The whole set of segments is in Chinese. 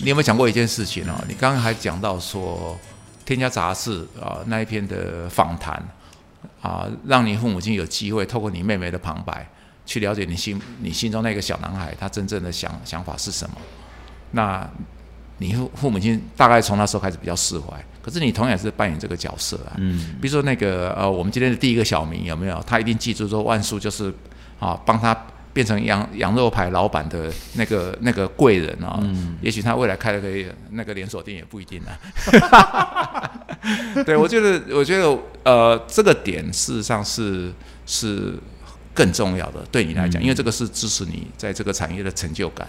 西。你有没有想过一件事情哦？你刚刚还讲到说《天下杂志》啊那一篇的访谈啊，让你父母亲有机会透过你妹妹的旁白去了解你心你心中那个小男孩他真正的想想法是什么。那你父父母亲大概从那时候开始比较释怀，可是你同样是扮演这个角色啊。嗯，比如说那个呃，我们今天的第一个小明有没有？他一定记住说万叔就是啊，帮他变成羊羊肉排老板的那个那个贵人啊。嗯也许他未来开了个那个连锁店也不一定啊。对，我觉得我觉得呃，这个点事实上是是更重要的，对你来讲，因为这个是支持你在这个产业的成就感。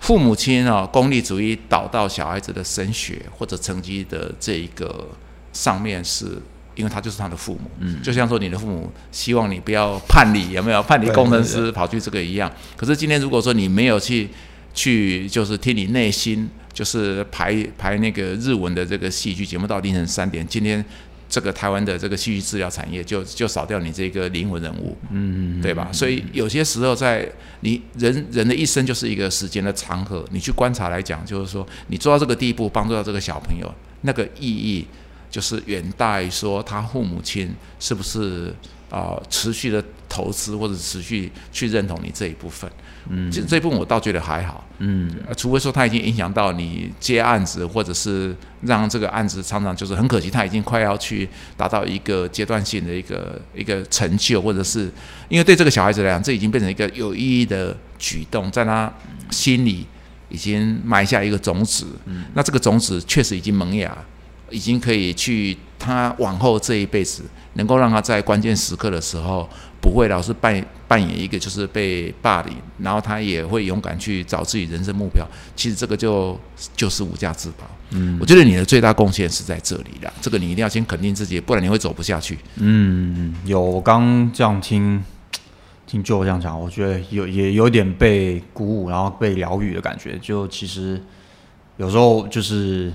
父母亲啊，功利主义导到小孩子的升学或者成绩的这一个上面是。因为他就是他的父母，嗯就像说你的父母希望你不要叛逆，有没有叛逆工程师跑去这个一样。可是今天如果说你没有去去就是听你内心就是排排那个日文的这个戏剧节目到凌晨三点，今天这个台湾的这个戏剧治疗产业就就少掉你这个灵魂人物，嗯，对吧？所以有些时候在你人人的一生就是一个时间的长河，你去观察来讲，就是说你做到这个地步，帮助到这个小朋友，那个意义就是远大于说他父母亲是不是啊、呃持续的投资或者持续去认同你这一部分。嗯。这这一部分我倒觉得还好，嗯。呃除非说他已经影响到你接案子，或者是让这个案子常常就是很可惜，他已经快要去达到一个阶段性的一个一个成就，或者是因为对这个小孩子来讲，这已经变成一个有意义的举动，在他心里已经埋下一个种子。嗯。那这个种子确实已经萌芽，已经可以去他往后这一辈子，能够让他在关键时刻的时候，不会老是扮扮演一个就是被霸凌，然后他也会勇敢去找自己人生目标。其实这个就就是无价之宝。嗯我觉得你的最大贡献是在这里啦，这个你一定要先肯定自己，不然你会走不下去。嗯，有我刚这样听听舅这样讲，我觉得有也有点被鼓舞，然后被疗愈的感觉。就其实有时候就是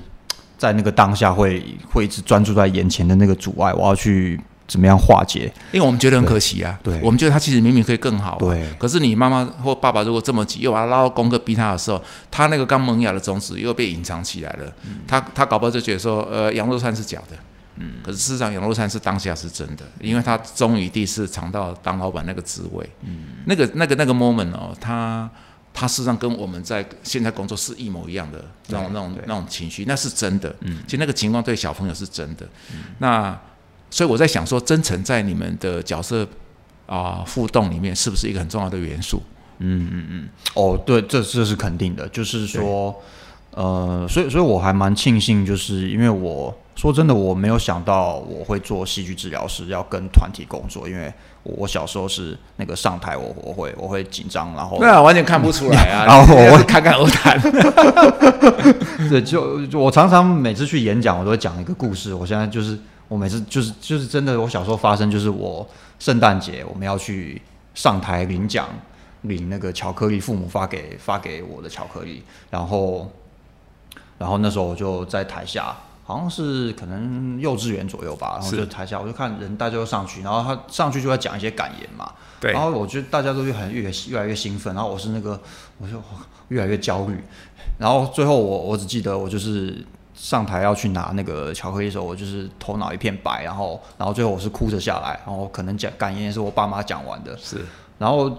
在那个当下会会一直专注在眼前的那个阻碍，我要去怎么样化解？因为我们觉得很可惜啊，对我们觉得他其实明明可以更好、啊，对可是你妈妈或爸爸如果这么急，又把他拉到功课逼他的时候，他那个刚萌芽的种子又被隐藏起来了。他他搞不好就觉得说，呃，羊肉串是假的，嗯，可是事实上羊肉串是当下是真的，因为他终于第一次尝到当老板那个滋味，嗯，那个那个那个 moment 哦，他。他事实上跟我们在现在工作是一模一样的那种那种那种情绪，那是真的。嗯，其实那个情况对小朋友是真的。那所以我在想说，真诚在你们的角色啊、互动里面，是不是一个很重要的元素？嗯嗯嗯哦，对，这这是肯定的，就是说，呃，所以所以我还蛮庆幸，就是因为我说真的，我没有想到我会做戏剧治疗师，要跟团体工作，因为我我小时候是那个上台我我会我会紧张，然后对啊，完全看不出来啊。然后我你是侃侃而谈。对，就就我常常每次去演讲，我都会讲一个故事。我现在就是我每次就是就是真的，我小时候发生就是我圣诞节我们要去上台领奖，领那个巧克力，父母发给发给我的巧克力，然后然后那时候我就在台下。好像是可能幼稚园左右吧，然后就台下我就看人大家都上去，然后他上去就在讲一些感言嘛，对。然后我觉得大家都越很越越来越兴奋，然后我是那个我就越来越焦虑，然后最后我我只记得我就是上台要去拿那个巧克力的时候，我就是头脑一片白，然后然后最后我是哭着下来，然后可能讲感言也是我爸妈讲完的，是。然后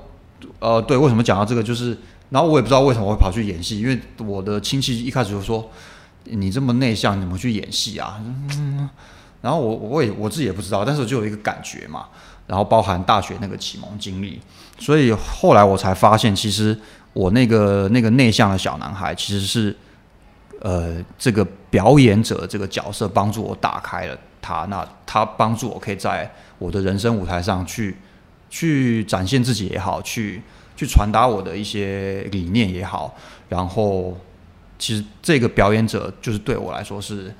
呃对，为什么讲到这个就是，然后我也不知道为什么会跑去演戏，因为我的亲戚一开始就说你这么内向，怎么去演戏啊？然后我我也我自己也不知道，但是我就有一个感觉嘛，然后包含大学那个启蒙经历，所以后来我才发现，其实我那个那个内向的小男孩，其实是呃这个表演者这个角色帮助我打开了他，那他帮助我可以在我的人生舞台上去去展现自己也好，去去传达我的一些理念也好，然后其实这个表演者就是对我来说是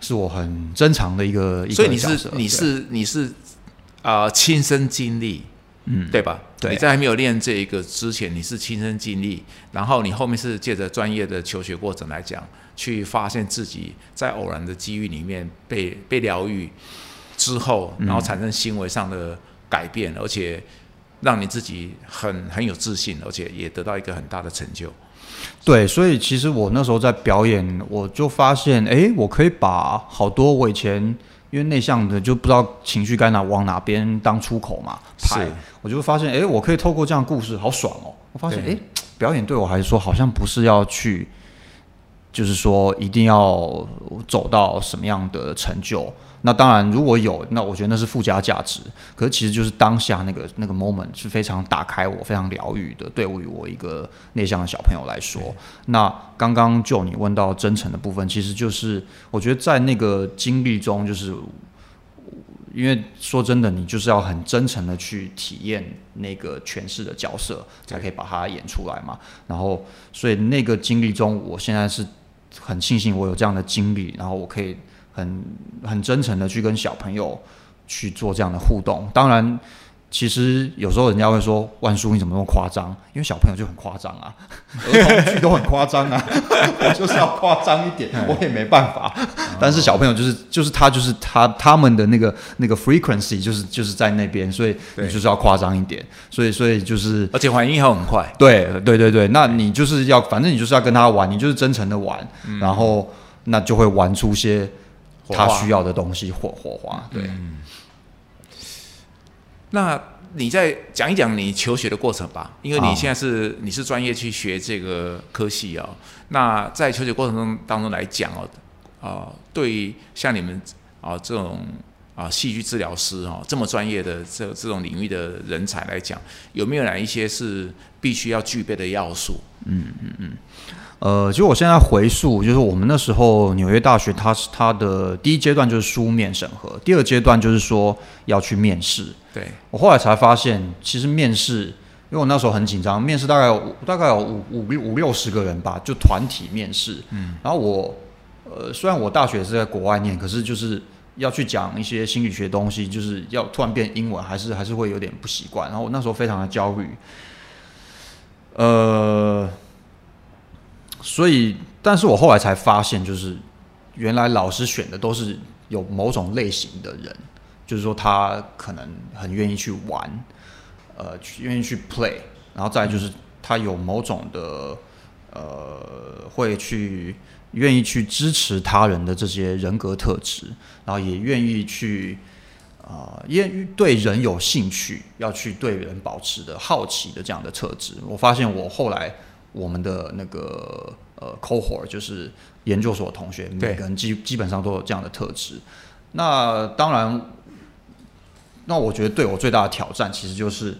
是我很珍藏的一个所以你是你是你是啊、呃亲身经历，嗯对吧？对你在还没有练这一个之前，你是亲身经历，然后你后面是借着专业的求学过程来讲，去发现自己在偶然的机遇里面被被疗愈之后，然后产生行为上的改变，而且让你自己很很有自信，而且也得到一个很大的成就。对，所以其实我那时候在表演，我就发现，哎，我可以把好多我以前因为内向的就不知道情绪该哪往哪边当出口嘛，拍是，我就会发现，哎，我可以透过这样的故事，好爽哦！我发现，对哎，表演对我来说好像不是要去，就是说一定要走到什么样的成就。那当然，如果有，那我觉得那是附加价值。可是其实就是当下那个那个 moment 是非常打开我、非常疗愈的。对于我一个内向的小朋友来说，那刚刚就你问到真诚的部分，其实就是我觉得在那个经历中，就是因为说真的，你就是要很真诚的去体验那个诠释的角色，才可以把它演出来嘛。然后，所以那个经历中，我现在是很庆幸我有这样的经历，然后我可以很很真诚的去跟小朋友去做这样的互动。当然，其实有时候人家会说万叔你怎么那么夸张？因为小朋友就很夸张啊，儿童剧都很夸张啊，我就是要夸张一点，我也没办法。但是小朋友就是就是他就是他他们的那个那个 frequency 就是就是在那边，所以你就是要夸张一点。所以所以就是而且反应还很快。对对对对，那你就是要，反正你就是要跟他玩，你就是真诚的玩，然后那就会玩出些他需要的东西，火火花。对，那你再讲一讲你求学的过程吧，因为你现在是你是专业去学这个科系哦。那在求学过程中当中来讲哦，啊、对于像你们啊、这种啊、戏剧治疗师哦这么专业的这这种领域的人才来讲，有没有哪一些是必须要具备的要素？呃，其实我现在回溯，就是我们那时候纽约大学，它是它的第一阶段就是书面审核，第二阶段就是说要去面试。对，我后来才发现，其实面试，因为我那时候很紧张，面试大概有大概有五五六五六十个人吧，就团体面试。嗯，然后我呃，虽然我大学是在国外念，可是就是要去讲一些心理学东西，就是要突然变英文，还是还是会有点不习惯。然后我那时候非常的焦虑，呃，所以，但是我后来才发现，就是原来老师选的都是有某种类型的人。就是说他可能很愿意去玩，呃，愿意去 play，然后再就是他有某种的呃，会去愿意去支持他人的这些人格特质，然后也愿意去啊，愿、意对人有兴趣，要去对人保持的好奇的这样的特质。我发现我后来我们的那个呃 cohort 就是研究所的同学，对每个人基基本上都有这样的特质。那当然，那我觉得对我最大的挑战，其实就是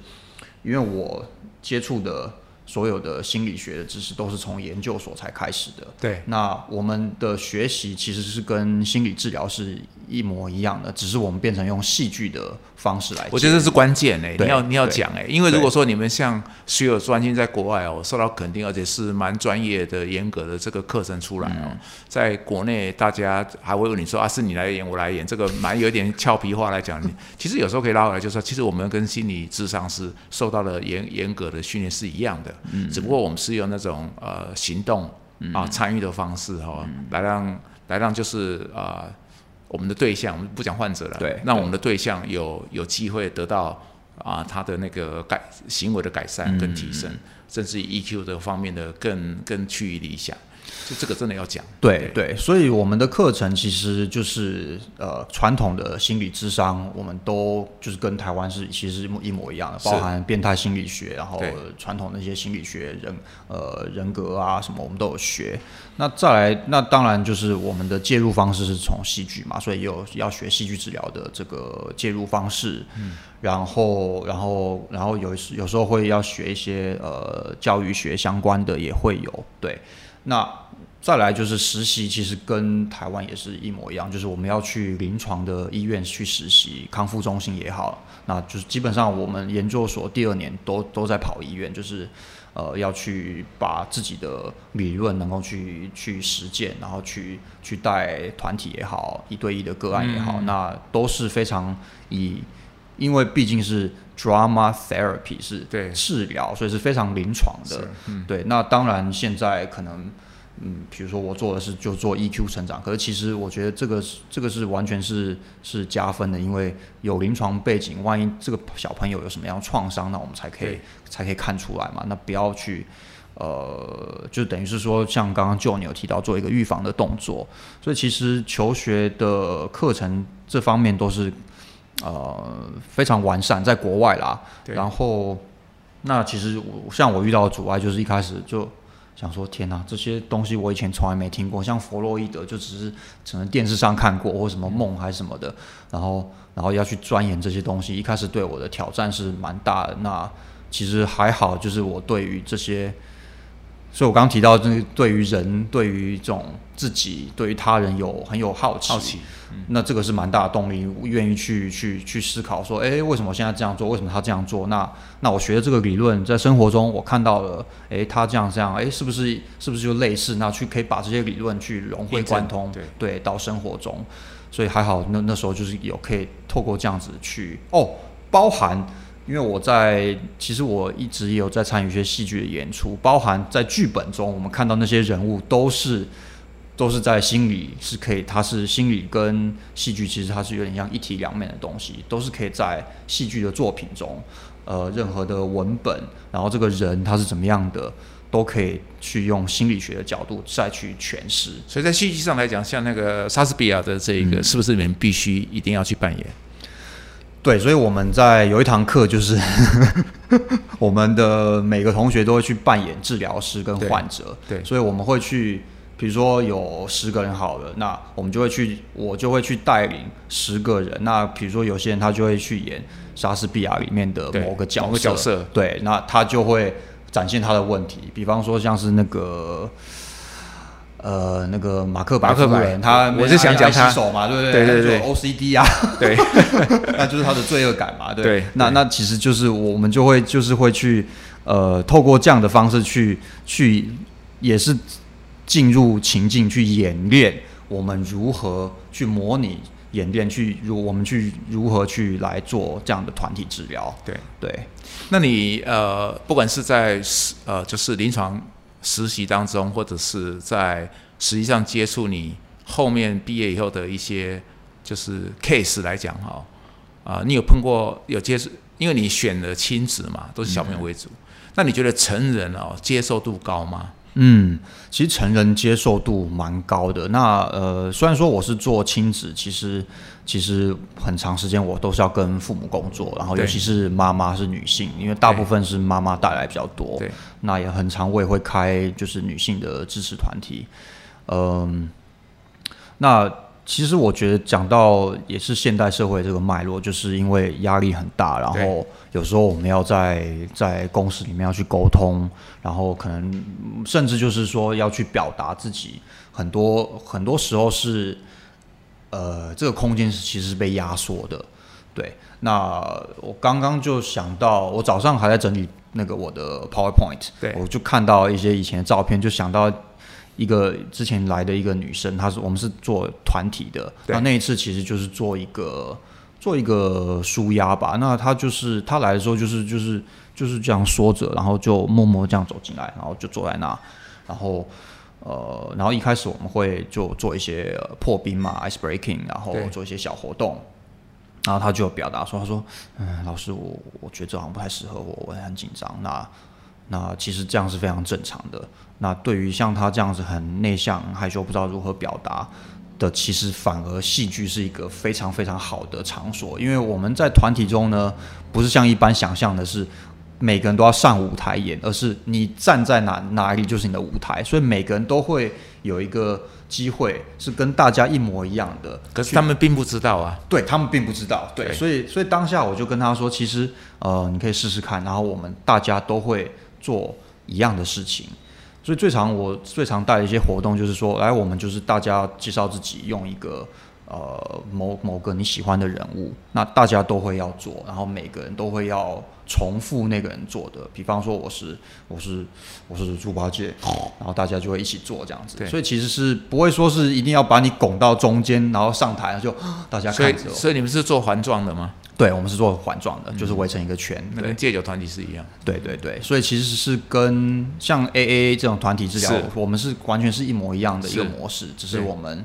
因为我接触的所有的心理学的知识都是从研究所才开始的。对，那我们的学习其实是跟心理治疗是一模一样的，只是我们变成用戏剧的方式来。我觉得这是关键诶、对你要你要讲诶、因为如果说你们像所有专心在国外哦，受到肯定，而且是蛮专业的、严格的这个课程出来哦，嗯在国内大家还会问你说啊，是你来演，我来演，这个蛮有点俏皮话来讲，其实有时候可以拉回来，就是说，其实我们跟心理智商是受到了严严格的训练是一样的，嗯只不过我们是用那种呃行动啊参与的方式哈、嗯来让来让就是啊。我们的对象，我们不讲患者了，对让我们的对象有有机会得到啊他的那个改行为的改善跟提升，甚至于 EQ 的方面的更更趋于理想，就这个真的要讲。对对，所以我们的课程其实就是呃传统的心理智商，我们都就是跟台湾是其实是一模一样的，包含变态心理学，然后传统的一些心理学人呃人格啊什么我们都有学。那再来，那当然就是我们的介入方式是从戏剧嘛，所以有要学戏剧治疗的这个介入方式。嗯，然后然后然后有时有时候会要学一些呃教育学相关的也会有对。那再来就是实习，其实跟台湾也是一模一样，就是我们要去临床的医院去实习，康复中心也好，那就是基本上我们研究所第二年都都在跑医院，就是呃要去把自己的理论能够去去实践，然后去去带团体也好，一对一的个案也好，那都是非常以，因为毕竟是 drama therapy 是对。治疗，所以是非常临床的。嗯。对，那当然现在可能，嗯，比如说我做的是就做 EQ 成长，可是其实我觉得这个是这个是完全是是加分的，因为有临床背景，万一这个小朋友有什么样创伤，那我们才可以才可以看出来嘛。那不要去呃，就等于是说，像刚刚就你有提到做一个预防的动作，所以其实求学的课程这方面都是呃非常完善，在国外啦。然后，那其实我像我遇到的阻碍，就是一开始就想说，天呐，这些东西我以前从来没听过，像弗洛伊德就只是可能电视上看过，或什么梦还是什么的，然后然后要去钻研这些东西，一开始对我的挑战是蛮大的。那其实还好，就是我对于这些。所以，我刚提到，就是对于人、对于这种自己、对于他人有很有好奇，好奇，那这个是蛮大的动力，愿意去去去思考说，诶，为什么我现在这样做？为什么他这样做？那那我学的这个理论，在生活中我看到了，诶，他这样这样，诶，是不是是不是就类似？那去可以把这些理论去融会贯通，对对，到生活中。所以还好，那那时候就是有可以透过这样子去哦，包含。因为我在，其实我一直也有在参与一些戏剧的演出，包含在剧本中，我们看到那些人物都是都是在心理是可以，它是心理跟戏剧其实它是有点像一体两面的东西，都是可以在戏剧的作品中，呃，任何的文本，然后这个人他是怎么样的，都可以去用心理学的角度再去诠释。所以在戏剧上来讲，像那个莎士比亚的这一个，是不是你们必须一定要去扮演？对，所以我们在有一堂课，就是 我们的每个同学都会去扮演治疗师跟患者。对所以我们会去，比如说有十个人好了，那我们就会去，我就会去带领十个人。那比如说有些人他就会去演莎士比亚里面的某个角色，某个角色。对，那他就会展现他的问题，比方说像是那个。呃，那个马克白马克白夫人，他我是想讲他。洗手嘛，对不对？对对对。OCD 啊，对。那就是他的罪恶感嘛，对。那那其实就是我们就会就是会去呃，透过这样的方式去去也是进入情境去演练我们如何去模拟演练去如我们去如何去来做这样的团体治疗。对。对，那你呃，不管是在实呃，就是临床实习当中，或者是在实际上接触你后面毕业以后的一些就是 case 来讲哈，啊、你有碰过有接触，因为你选的亲子嘛，都是小朋友为主，那你觉得成人哦接受度高吗？嗯，其实成人接受度蛮高的。那呃，虽然说我是做亲子，其实其实很长时间我都是要跟父母工作，然后尤其是妈妈是女性，因为大部分是妈妈带来比较多。对，那也很常我也会开就是女性的支持团体。嗯，那其实我觉得讲到也是现代社会这个脉络，就是因为压力很大，然后对有时候我们要在在公司里面要去沟通，然后可能嗯甚至就是说要去表达自己，很多很多时候是呃这个空间是其实是被压缩的。对，那我刚刚就想到，我早上还在整理那个我的 PowerPoint，对我就看到一些以前的照片，就想到一个之前来的一个女生，她是我们是做团体的，对那那一次其实就是做一个做一个舒压吧。那他就是他来的时候就是就是就是这样说着，然后就默默这样走进来，然后就坐在那，然后。呃，然后一开始我们会就做一些、呃破冰嘛，ice breaking，然后做一些小活动，然后他就表达说，他说，嗯，老师，我我觉得这好像不太适合我，我很紧张。那那其实这样是非常正常的。那对于像他这样子很内向、害羞、不知道如何表达的，其实反而戏剧是一个非常非常好的场所，因为我们在团体中呢，不是像一般想象的是。每个人都要上舞台演，而是你站在哪哪里就是你的舞台，所以每个人都会有一个机会是跟大家一模一样的。可是他们并不知道啊。对他们并不知道，对，对所以所以当下我就跟他说，其实呃，你可以试试看，然后我们大家都会做一样的事情。所以最常我最常带的一些活动就是说，来我们就是大家介绍自己，用一个呃某某个你喜欢的人物，那大家都会要做，然后每个人都会要重复那个人做的。比方说我是我是我是猪八戒，然后大家就会一起做这样子。所以其实是不会说是一定要把你拱到中间，然后上台就大家看着我。所以你们是做环状的吗？对，我们是做环状的，就是围成一个圈。对那跟戒酒团体是一样。对对对，所以其实是跟像 AA 这种团体治疗，我们是完全是一模一样的一个模式，只是我们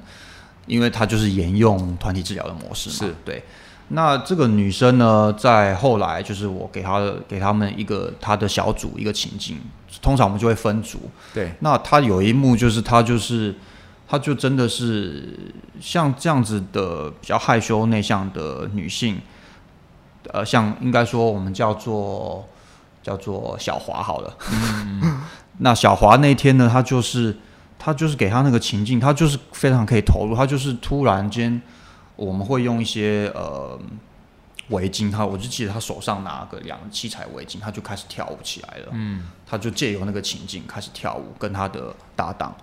因为它就是沿用团体治疗的模式嘛。是对。那这个女生呢，在后来就是我给她的给他们一个她的小组一个情境，通常我们就会分组。对，那她有一幕就是她就是她就真的是像这样子的比较害羞内向的女性，呃，像应该说我们叫做叫做小华好了。那小华那天呢，他就是他就是给他那个情境，他就是非常可以投入，他就是突然间。我们会用一些呃围巾，他我就记得他手上拿个两七彩围巾，他就开始跳舞起来了。嗯，他就借由那个情境开始跳舞，跟他的搭档，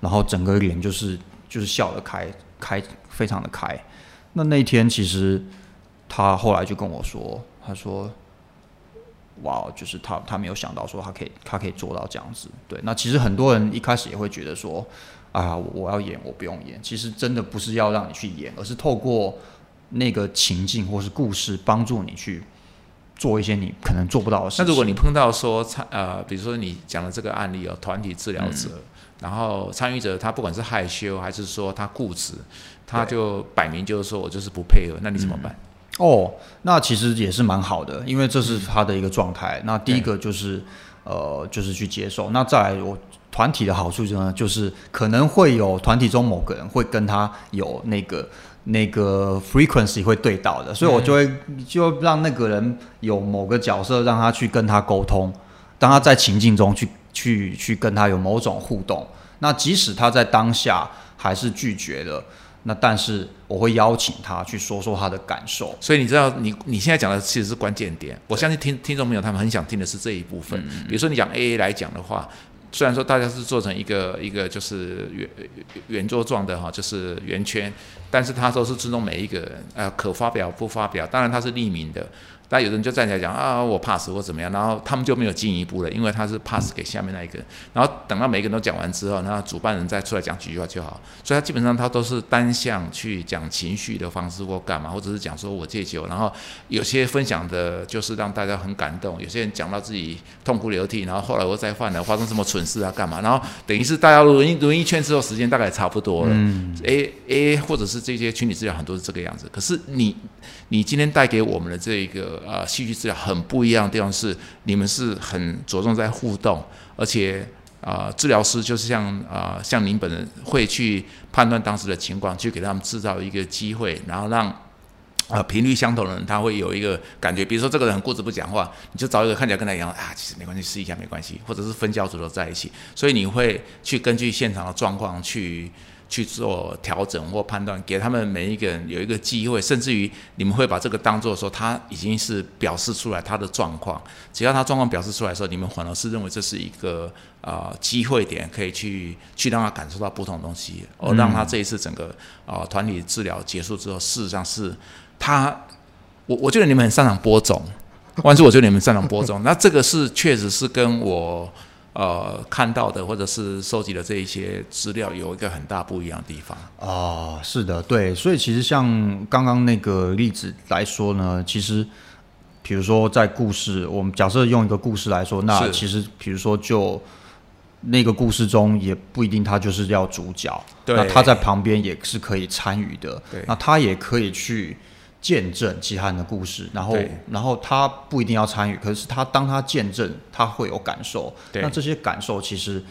然后整个脸就是就是笑得开开，非常的开。那那一天其实他后来就跟我说，他说：“哇，就是他他没有想到说他可以他可以做到这样子。”对，那其实很多人一开始也会觉得说。啊，我要演，我不用演。其实真的不是要让你去演，而是透过那个情境或是故事，帮助你去做一些你可能做不到的事。那如果你碰到说参呃，比如说你讲的这个案例哦团体治疗者，然后参与者他不管是害羞还是说他固执，他就摆明就是说我就是不配合，那你怎么办？哦，那其实也是蛮好的，因为这是他的一个状态。那第一个就是呃，就是去接受。那再来我。团体的好处呢，就是可能会有团体中某个人会跟他有那个那个 frequency 会对到的，所以我就会就让那个人有某个角色让他去跟他沟通，当他在情境中去去去跟他有某种互动，那即使他在当下还是拒绝了，那但是我会邀请他去说说他的感受。所以你知道，你你现在讲的其实是关键点，我相信听听众朋友他们很想听的是这一部分。比如说你讲 A A 来讲的话。虽然说大家是做成一个一个就是圆圆桌状的哈，就是圆圈，但是他都是尊重每一个人，呃，可发表不发表，当然他是匿名的。但有人就站起来讲啊，我 pass 或怎么样，然后他们就没有进一步了，因为他是 pass 给下面那一个。然后等到每个人都讲完之后，那主办人再出来讲几句话就好。所以他基本上他都是单向去讲情绪的方式或干嘛，或者是讲说我戒酒。然后有些分享的就是让大家很感动，有些人讲到自己痛哭流涕，然后后来我再犯了，发生什么蠢事啊干嘛？然后等于是大家轮一轮一圈之后，时间大概差不多了。嗯 A A 或者是这些群体治疗很多是这个样子。可是你你今天带给我们的这个。呃，戏剧治疗很不一样的地方是，你们是很着重在互动，而且啊，治疗师就是像啊，像您本人会去判断当时的情况，去给他们制造一个机会，然后让啊频率相同的人他会有一个感觉，比如说这个人很固执不讲话，你就找一个看起来跟他一样啊，其实没关系，试一下没关系，或者是分教组都在一起，所以你会去根据现场的状况去。去做调整或判断，给他们每一个人有一个机会，甚至于你们会把这个当做说他已经是表示出来他的状况，只要他状况表示出来的时候，你们反而是认为这是一个啊机会点，可以去去让他感受到不同的东西，而让他这一次整个啊团体治疗结束之后，事实上是他，我我觉得你们很擅长播种，万是我觉得你们擅长播种，那这个是确实是跟我。呃，看到的或者是收集的这一些资料，有一个很大不一样的地方哦。是的，对，所以其实像刚刚那个例子来说呢，其实比如说在故事，我们假设用一个故事来说，那其实比如说就那个故事中，也不一定他就是要主角，那他在旁边也是可以参与的，那他也可以去。见证其他人的故事，然后，然后他不一定要参与，可是他当他见证，他会有感受。那这些感受其实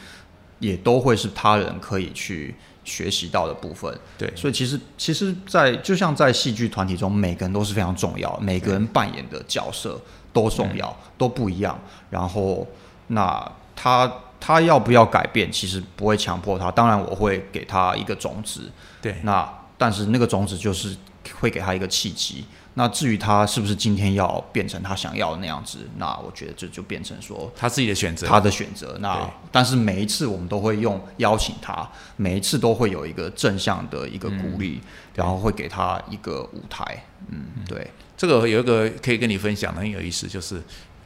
也都会是他人可以去学习到的部分。对，所以其实，其实，在就像在戏剧团体中，每个人都是非常重要，每个人扮演的角色都重要，都不一样。然后，那他他要不要改变，其实不会强迫他。当然，我会给他一个种子。对，那但是那个种子就是。会给他一个契机。那至于他是不是今天要变成他想要的那样子，那我觉得这就变成说他自己的选择，他的选择。那但是每一次我们都会用邀请他，每一次都会有一个正向的一个鼓励，然后会给他一个舞台。嗯，对。这个有一个可以跟你分享的很有意思，就是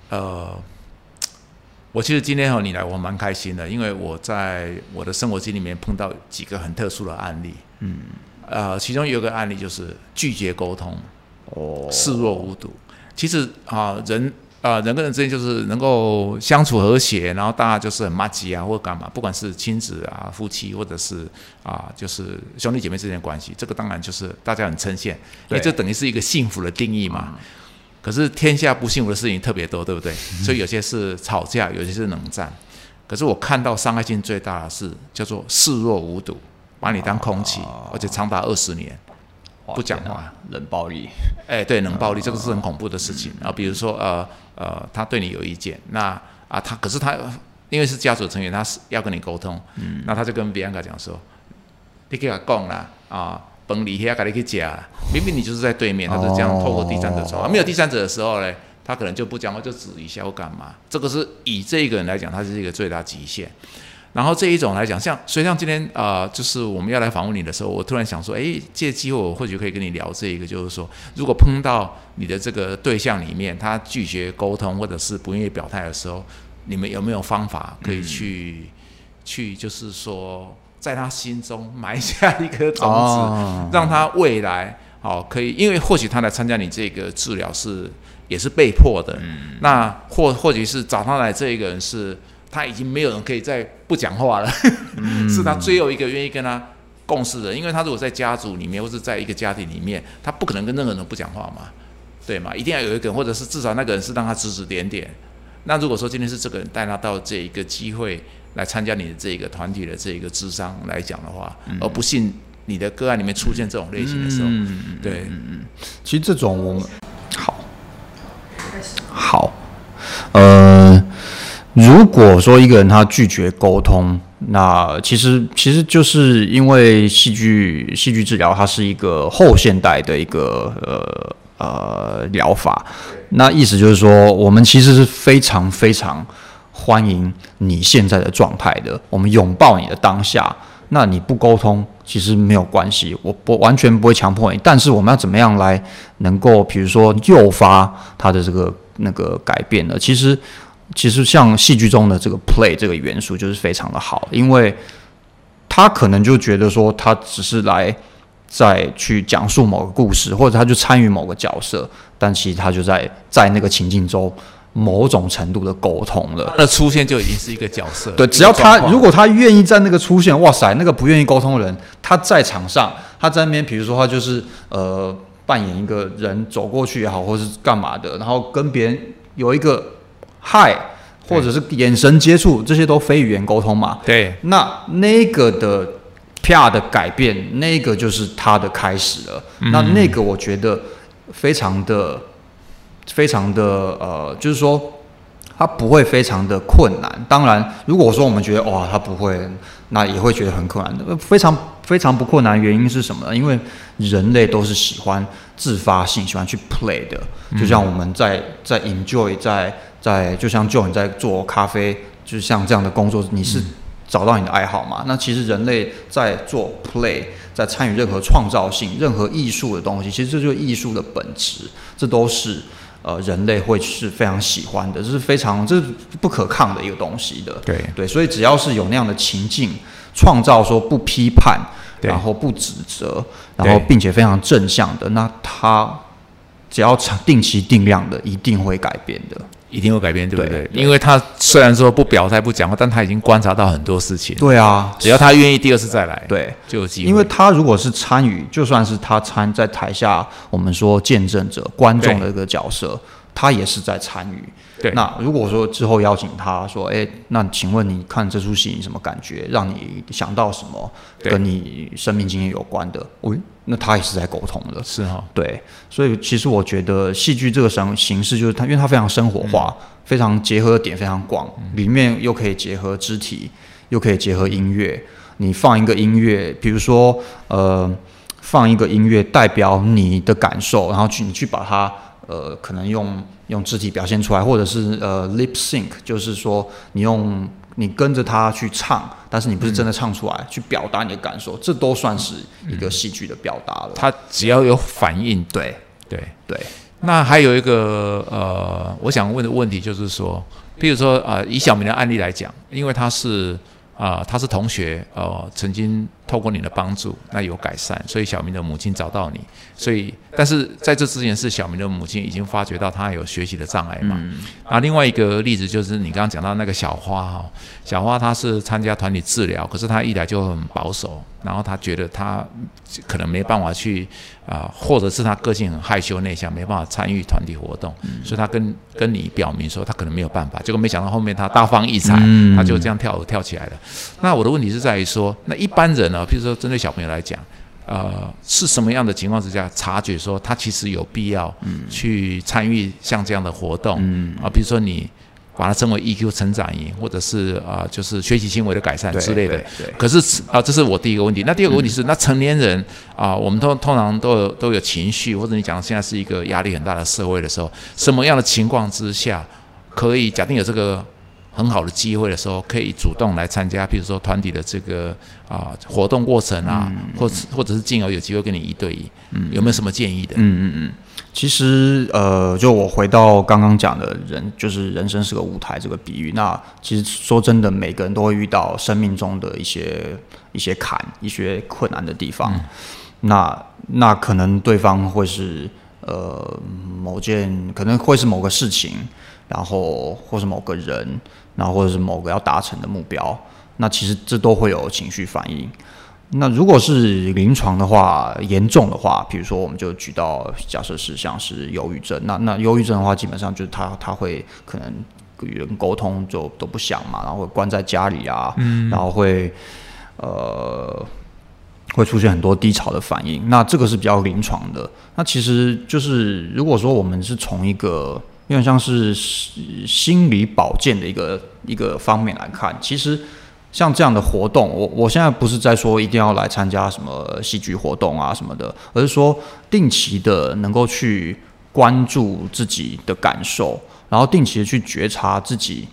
呃，我其实今天和你来，我蛮开心的，因为我在我的生活经里面碰到几个很特殊的案例。嗯。呃，其中有个案例就是拒绝沟通，哦，视若无睹。其实啊，人呃人跟人之间就是能够相处和谐，然后大家就是很默契啊，或干嘛，不管是亲子啊、夫妻，或者是啊，就是兄弟姐妹之间的关系，这个当然就是大家很称羡，因为这等于是一个幸福的定义嘛。可是天下不幸福的事情特别多，对不对？所以有些是吵架，有些是冷战。可是我看到伤害性最大的是叫做视若无睹，把你当空气，而且长达二十年不讲话，冷暴力。哎，对，冷暴力这个是很恐怖的事情。然后比如说，呃呃，他对你有意见，那啊，他可是他因为是家族成员，他是要跟你沟通，嗯，那他就跟比安卡讲说，你给他讲啦，啊，崩离下，赶紧去讲。明明你就是在对面，他就这样透过第三者说，没有第三者的时候呢？他可能就不讲话，就指一下或干嘛？这个是以这一个人来讲，他是一个最大极限。然后这一种来讲，像所以像今天啊，就是我们要来访问你的时候，我突然想说，哎，借机会我或许可以跟你聊这一个，就是说，如果碰到你的这个对象里面，他拒绝沟通或者是不愿意表态的时候，你们有没有方法可以去去，就是说，在他心中埋下一颗种子，让他未来好可以，因为或许他来参加你这个治疗是。也是被迫的，那或或许是找上来这一个人是，他已经没有人可以再不讲话了，是他最后一个愿意跟他共事的，因为他如果在家族里面或者在一个家庭里面，他不可能跟任何人不讲话嘛，对嘛？一定要有一个人，或者是至少那个人是让他指指点点。那如果说今天是这个人带他到这一个机会来参加你的这一个团体的这一个智商来讲的话，而不信你的个案里面出现这种类型的时候，对，其实这种我们。好，呃，如果说一个人他拒绝沟通，那其实其实就是因为戏剧戏剧治疗它是一个后现代的一个呃呃疗法，那意思就是说，我们其实是非常非常欢迎你现在的状态的，我们拥抱你的当下。那你不沟通其实没有关系，我不完全不会强迫你，但是我们要怎么样来能够，比如说诱发他的这个。那个改变呢，其实其实像戏剧中的这个 play 这个元素就是非常的好，因为他可能就觉得说他只是来再去讲述某个故事，或者他就参与某个角色，但其实他就在在那个情境中某种程度的沟通了。那出现就已经是一个角色。对，只要他如果他愿意在那个出现，哇塞，那个不愿意沟通的人他在场上，他在那边，比如说他就是呃。扮演一个人走过去也好，或是干嘛的，然后跟别人有一个嗨，或者是眼神接触，这些都非语言沟通嘛。对，那那个的啪的改变，那个就是他的开始了。那那个我觉得非常的、非常的呃，就是说他不会非常的困难。当然，如果说我们觉得哇，他不会，那也会觉得很困难。非常。非常不困难，原因是什么呢？因为人类都是喜欢自发性、喜欢去 play 的。就像我们在在 enjoy，在在，就像就你在做咖啡，就像这样的工作，你是找到你的爱好嘛？那其实人类在做 play，在参与任何创造性、任何艺术的东西，其实这就是艺术的本质。这都是呃人类会是非常喜欢的，这是非常这是不可抗的一个东西的。对对，所以只要是有那样的情境。创造说不批判，然后不指责，然后并且非常正向的，那他只要定期定量的，一定会改变的，一定会改变，对不对？因为他虽然说不表态不讲话，但他已经观察到很多事情。对啊，只要他愿意第二次再来，对，就有机会。因为他如果是参与，就算是他参在台下，我们说见证者、观众的一个角色，他也是在参与。对那如果说之后邀请他说，哎，那请问你看这出戏你什么感觉？让你想到什么跟你生命经验有关的？喂，那他也是在沟通的，是哈。对，所以其实我觉得戏剧这个形形式就是它，因为它非常生活化，非常结合的点非常广，里面又可以结合肢体，又可以结合音乐。你放一个音乐，比如说呃，放一个音乐代表你的感受，然后去你去把它。呃，可能用用肢体表现出来，或者是呃 lip sync，就是说你用你跟着他去唱，但是你不是真的唱出来，去表达你的感受，这都算是一个戏剧的表达了。他只要有反应，对对对。那还有一个呃，我想问的问题就是说，譬如说啊，以小明的案例来讲，因为他是啊，他是同学，呃，曾经。透过你的帮助，那有改善，所以小明的母亲找到你。所以，但是在这之前是小明的母亲已经发觉到他有学习的障碍嘛？那，另外一个例子就是你刚刚讲到那个小花哈，小花她是参加团体治疗，可是她一来就很保守，然后她觉得她可能没办法去啊，或者是她个性很害羞内向，没办法参与团体活动，所以她跟跟你表明说她可能没有办法，结果没想到后面她大放异彩，她就这样跳跳起来了。那我的问题是在于说，那一般人呢，譬如说针对小朋友来讲。呃，是什么样的情况之下察觉说他其实有必要去参与像这样的活动啊？比如说你把它称为 EQ 成长营，或者是啊，就是学习行为的改善之类的。对。可是啊，这是我第一个问题。那第二个问题是，那成年人啊，我们都通常都有都有情绪，或者你讲现在是一个压力很大的社会的时候，什么样的情况之下可以假定有这个？很好的机会的时候，可以主动来参加，比如说团体的这个啊活动过程啊，或者或者是进而有机会跟你一对一，嗯有没有什么建议的？嗯嗯嗯，其实呃，就我回到刚刚讲的人，就是人生是个舞台这个比喻。那其实说真的，每个人都会遇到生命中的一些一些坎、一些困难的地方。那那可能对方会是呃某件，可能会是某个事情，然后或是某个人。然后或者是某个要达成的目标，那其实这都会有情绪反应。那如果是临床的话，严重的话，比如说我们就举到假设是像是忧郁症，那那忧郁症的话，基本上就是他他会可能与人沟通就都不想嘛，然后会关在家里啊，然后会呃会出现很多低潮的反应。那这个是比较临床的。那其实就是如果说我们是从一个有点像是心理保健的一个一个方面来看，其实像这样的活动，我我现在不是在说一定要来参加什么戏剧活动啊什么的，而是说定期的能够去关注自己的感受，然后定期的去觉察自己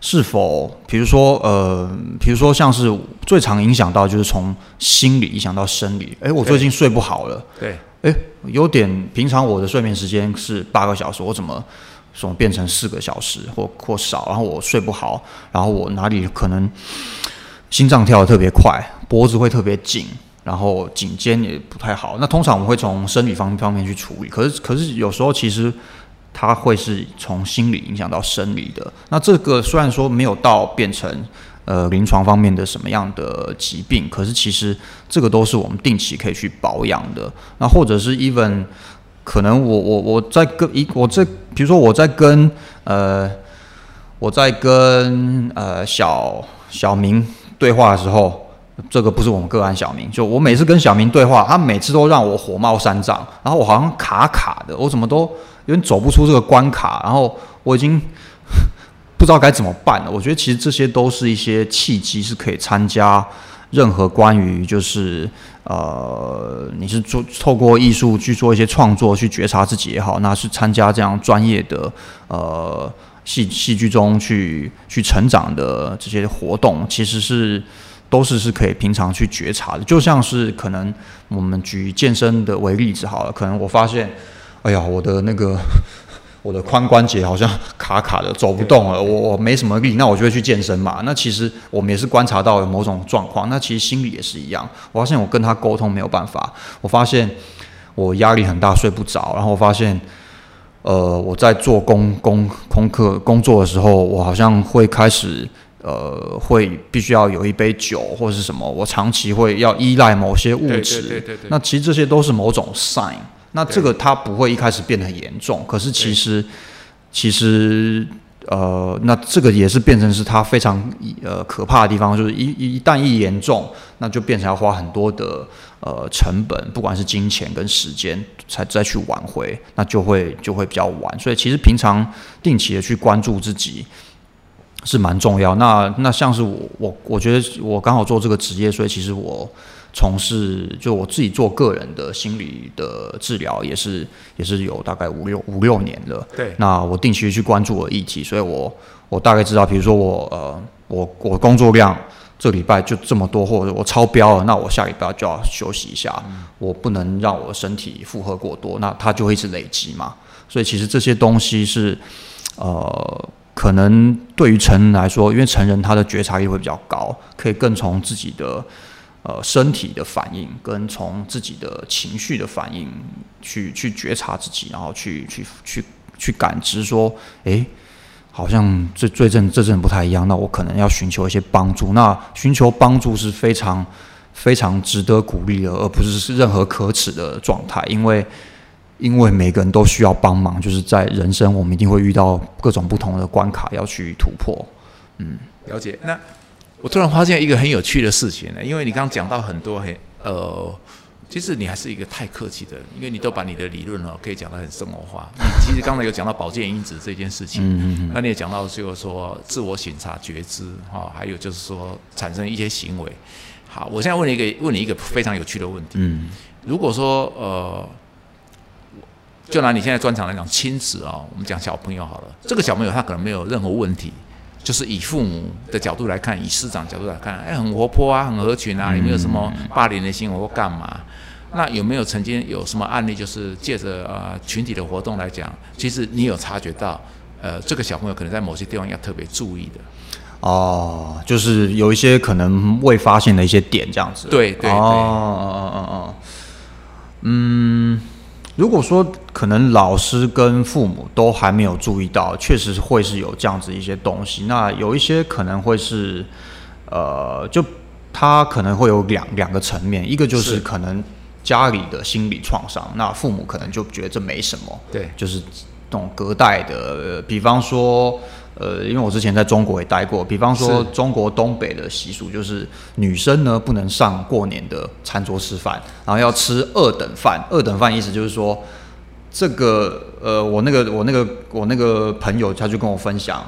是否，比如说呃，比如说像是最常影响到就是从心理影响到生理，诶，我最近睡不好了，对。哎，有点平常我的睡眠时间是八个小时，我怎么怎么变成四个小时或或少？然后我睡不好，然后我哪里可能心脏跳的特别快，脖子会特别紧，然后颈肩也不太好。那通常我们会从生理方方面去处理，可是可是有时候其实它会是从心理影响到生理的。那这个虽然说没有到变成。呃，临床方面的什么样的疾病？可是其实这个都是我们定期可以去保养的。那或者是 even 可能我我我在跟一我这比如说我在跟呃我在跟呃小小明对话的时候，这个不是我们个案小明，就我每次跟小明对话，他每次都让我火冒三丈，然后我好像卡卡的，我怎么都有点走不出这个关卡，然后我已经。不知道该怎么办了。我觉得其实这些都是一些契机，是可以参加任何关于就是呃，你是做透过艺术去做一些创作，去觉察自己也好，那是参加这样专业的呃戏戏剧中去去成长的这些活动，其实是都是是可以平常去觉察的。就像是可能我们举健身的为例子好了，可能我发现，哎呀，我的那个。我的髋关节好像卡卡的，走不动了。我我没什么力，那我就会去健身嘛。那其实我们也是观察到有某种状况。那其实心理也是一样。我发现我跟他沟通没有办法。我发现我压力很大，睡不着。然后我发现，呃，我在做工工功课工作的时候，我好像会开始呃，会必须要有一杯酒或者是什么。我长期会要依赖某些物质。对对对对。那其实这些都是某种 sign。那这个它不会一开始变得很严重，可是其实，其实呃，那这个也是变成是它非常呃可怕的地方，就是一一旦一严重，那就变成要花很多的呃成本，不管是金钱跟时间，才再去挽回，那就会就会比较晚。所以其实平常定期的去关注自己是蛮重要。那那像是我我我觉得我刚好做这个职业，所以其实我。从事就我自己做个人的心理的治疗，也是也是有大概五六五六年了。对，那我定期去关注我的议题，所以我我大概知道，比如说我呃我我工作量这礼拜就这么多，或者我超标了，那我下礼拜就要休息一下，我不能让我身体负荷过多，那它就会一直累积嘛。所以其实这些东西是呃，可能对于成人来说，因为成人他的觉察力会比较高，可以更从自己的。呃身体的反应，跟从自己的情绪的反应去去觉察自己，然后去去去去感知说，诶，好像这这阵这阵不太一样，那我可能要寻求一些帮助。那寻求帮助是非常非常值得鼓励的，而不是是任何可耻的状态，因为。因为每个人都需要帮忙，就是在人生，我们一定会遇到各种不同的关卡要去突破。嗯，了解。那我突然发现一个很有趣的事情呢，因为你刚刚讲到很多很呃，其实你还是一个太客气的，因为你都把你的理论哦可以讲得很生活化。你其实刚才有讲到保健因子这件事情，嗯嗯那你也讲到就是说自我审查觉知哈，还有就是说产生一些行为。好，我现在问你一个问你一个非常有趣的问题。嗯，如果说呃。就拿你现在专场来讲，亲子啊，我们讲小朋友好了。这个小朋友他可能没有任何问题，就是以父母的角度来看，以师长角度来看，哎，很活泼啊，很合群啊，有没有什么霸凌的行为或干嘛？那有没有曾经有什么案例，就是借着呃群体的活动来讲，其实你有察觉到，呃，这个小朋友可能在某些地方要特别注意的？哦，就是有一些可能未发现的一些点，这样子。对对对。哦哦哦哦。嗯。如果说可能老师跟父母都还没有注意到，确实会是有这样子一些东西。那有一些可能会是，呃，就他可能会有两两个层面，一个就是可能家里的心理创伤，那父母可能就觉得这没什么，对，就是这种隔代的，比方说。呃，因为我之前在中国也待过，比方说中国东北的习俗就是女生呢不能上过年的餐桌吃饭，然后要吃二等饭。二等饭意思就是说，这个呃，我那个我那个我那个朋友他就跟我分享，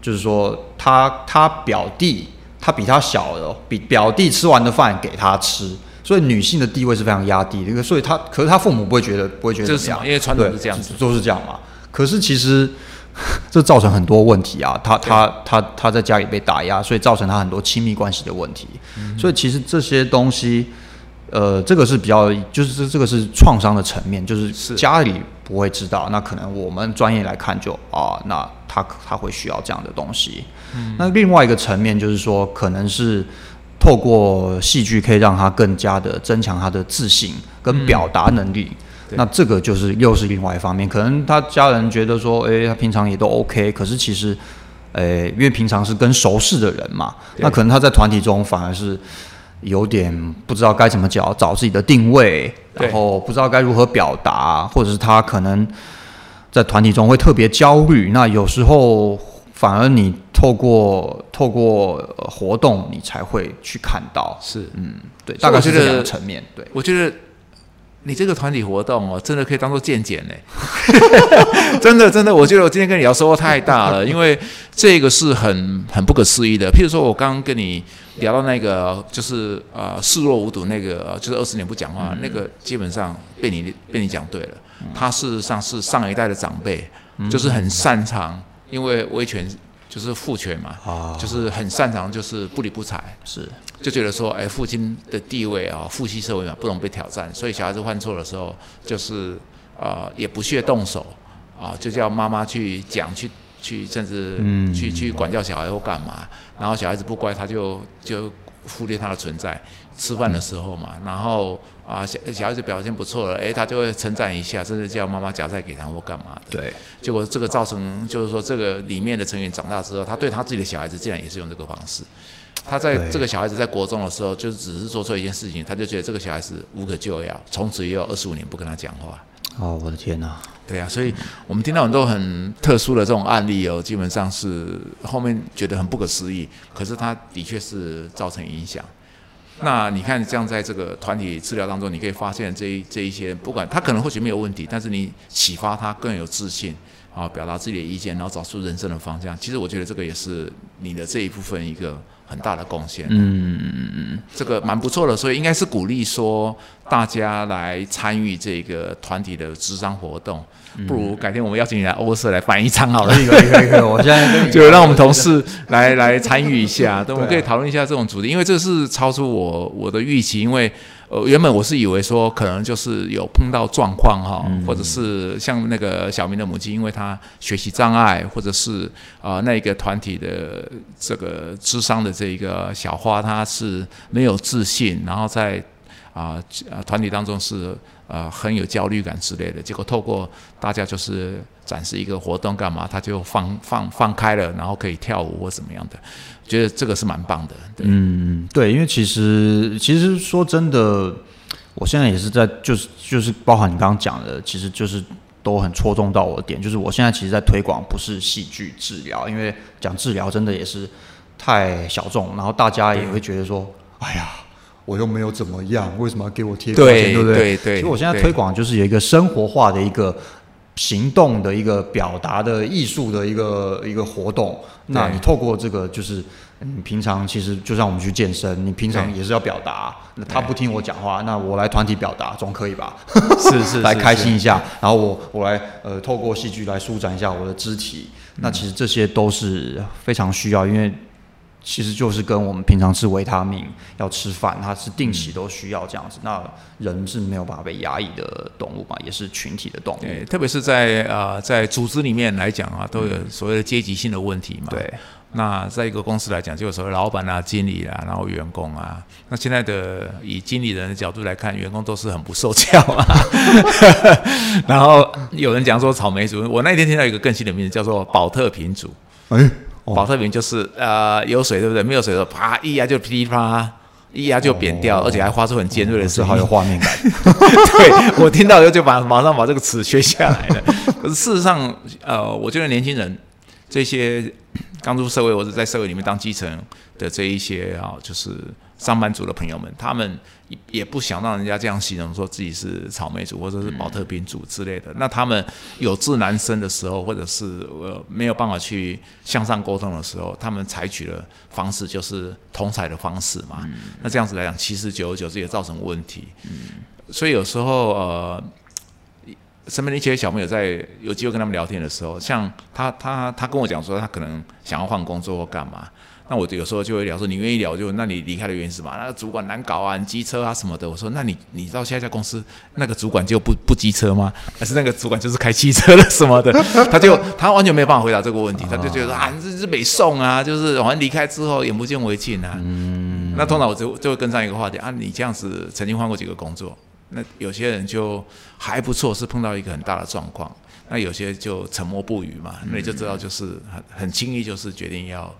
就是说他他表弟他比他小的，比表弟吃完的饭给他吃，所以女性的地位是非常压低的。所以他可是他父母不会觉得不会觉得这样，因为传统是这样子，都是这样嘛。可是其实。这造成很多问题啊，他他他他在家里被打压，所以造成他很多亲密关系的问题。所以其实这些东西，呃，这个是比较，就是这这个是创伤的层面，就是家里不会知道，那可能我们专业来看就啊，那他他会需要这样的东西。那另外一个层面就是说，可能是透过戏剧可以让他更加的增强他的自信跟表达能力。那这个就是又是另外一方面，可能他家人觉得说，诶，他平常也都 OK，可是其实，诶，因为平常是跟熟识的人嘛，那可能他在团体中反而是有点不知道该怎么找，找自己的定位，然后不知道该如何表达，或者是他可能在团体中会特别焦虑。那有时候反而你透过透过活动，你才会去看到，是，嗯，对，大概是这两个层面，对，我觉得。你这个团体活动哦，真的可以当做见解呢。真的真的，我觉得我今天跟你聊收获太大了，因为这个是很很不可思议的。譬如说，我刚刚跟你聊到那个，就是呃视若无睹那个，就是二十年不讲话那个，基本上被你被你讲对了。他事实上是上一代的长辈，就是很擅长，因为威权。就是父权嘛，就是很擅长，就是不理不睬，是就觉得说，哎，父亲的地位啊，父系社会嘛，不容被挑战，所以小孩子犯错的时候，就是呃，也不屑动手啊，就叫妈妈去讲，去去，甚至去去管教小孩或干嘛，然后小孩子不乖，他就就忽略他的存在。吃饭的时候嘛，然后啊小小孩子表现不错了，哎，他就会称赞一下，甚至叫妈妈夹菜给他或干嘛的。对，结果这个造成就是说，这个里面的成员长大之后，他对他自己的小孩子竟然也是用这个方式。他在这个小孩子在国中的时候，就只是做错一件事情，他就觉得这个小孩子无可救药，从此也有二十五年不跟他讲话。哦，我的天哪！对啊，所以我们听到很多很特殊的这种案例哦，基本上是后面觉得很不可思议，可是他的确是造成影响。那你看，这样在这个团体治疗当中，你可以发现这这一些，不管他可能或许没有问题，但是你启发他更有自信啊，表达自己的意见，然后找出人生的方向。其实我觉得这个也是你的这一部分一个很大的贡献。嗯嗯嗯嗯，这个蛮不错的，所以应该是鼓励说大家来参与这个团体的智商活动。不如改天我们邀请你来欧社来办一场好了。可以可以可以，我现在就让我们同事来来参与一下，对，我们可以讨论一下这种主题，因为这是超出我我的预期，因为呃，原本我是以为说可能就是有碰到状况哈，或者是像那个小明的母亲，因为她学习障碍，或者是啊那个团体的这个智商的这一个小花，她是没有自信，然后在啊啊团体当中是呃很有焦虑感之类的。结果透过大家就是展示一个活动干嘛，她就放放放开了，然后可以跳舞或怎么样的。觉得这个是蛮棒的，嗯，对，因为其实其实说真的，我现在也是在就是就是包含你刚刚讲的，其实就是都很戳中到我的点，就是我现在其实，在推广不是戏剧治疗，因为讲治疗真的也是太小众，然后大家也会觉得说，哎呀，我又没有怎么样，为什么要给我贴标签，对不对？对，其实我现在推广就是有一个生活化的一个。行动的一个表达的艺术的一个一个活动，那你透过这个，就是你平常其实就像我们去健身，你平常也是要表达。那他不听我讲话，那我来团体表达总可以吧？是是，来开心一下。然后我我来呃，透过戏剧来舒展一下我的肢体。那其实这些都是非常需要，因为。其实就是跟我们平常吃维他命要吃饭，它是定期都需要这样子。那人是没有办法被压抑的动物嘛，也是群体的动物。对，特别是在呃在组织里面来讲啊，都有所谓的阶级性的问题嘛。对。那在一个公司来讲，就有所谓老板啊、经理啊，然后员工啊。那现在的以经理人的角度来看，员工都是很不受教啊。然后有人讲说草莓族，我那天听到一个更新的名字叫做保特瓶族。哎。保特瓶就是呃有水对不对？没有水的啪一压就噼里啪啦，一压就扁掉，而且还发出很尖锐的声音，好有画面感。对 我听到以后就把马上把这个词学下来了。可是事实上，呃，我觉得年轻人这些刚入社会或者在社会里面当基层的这一些啊，就是上班族的朋友们，他们。也不想让人家这样形容，说自己是草莓族或者是保特瓶族之类的。那他们有志难伸的时候，或者是呃没有办法去向上沟通的时候，他们采取的方式就是同彩的方式嘛。那这样子来讲，其实久而久之也造成问题。所以有时候呃，身边的一些小朋友在有机会跟他们聊天的时候，像他他他跟我讲说，他可能想要换工作或干嘛。那我有时候就会聊说，你愿意聊就，那你离开的原因是什么？那个主管难搞啊，机车啊什么的。我说，那你你知道下一家公司那个主管就不不机车吗？还是那个主管就是开汽车的什么的？他就他完全没有办法回答这个问题，他就觉得啊，这是北宋啊，就是好像离开之后眼不见为净啊。嗯。那通常我就就会跟上一个话题啊，你这样子曾经换过几个工作？那有些人就还不错，是碰到一个很大的状况。那有些就沉默不语嘛，那你就知道就是很很轻易就是决定要。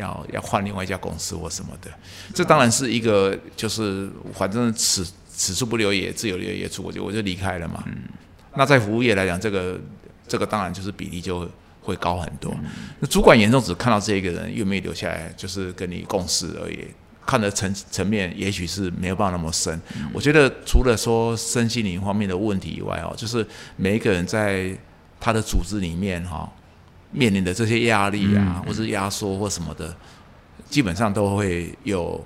要要换另外一家公司或什么的，这当然是一个就是反正此此处不留爷，自有留爷处，我就我就离开了嘛。嗯那在服务业来讲，这个这个当然就是比例就会高很多。那主管眼中只看到这一个人有没有留下来，就是跟你共事而已，看的层层面也许是没有办法那么深。我觉得除了说身心灵方面的问题以外哦，就是每一个人在他的组织里面哈。面临的这些压力啊，或者压缩或什么的，基本上都会有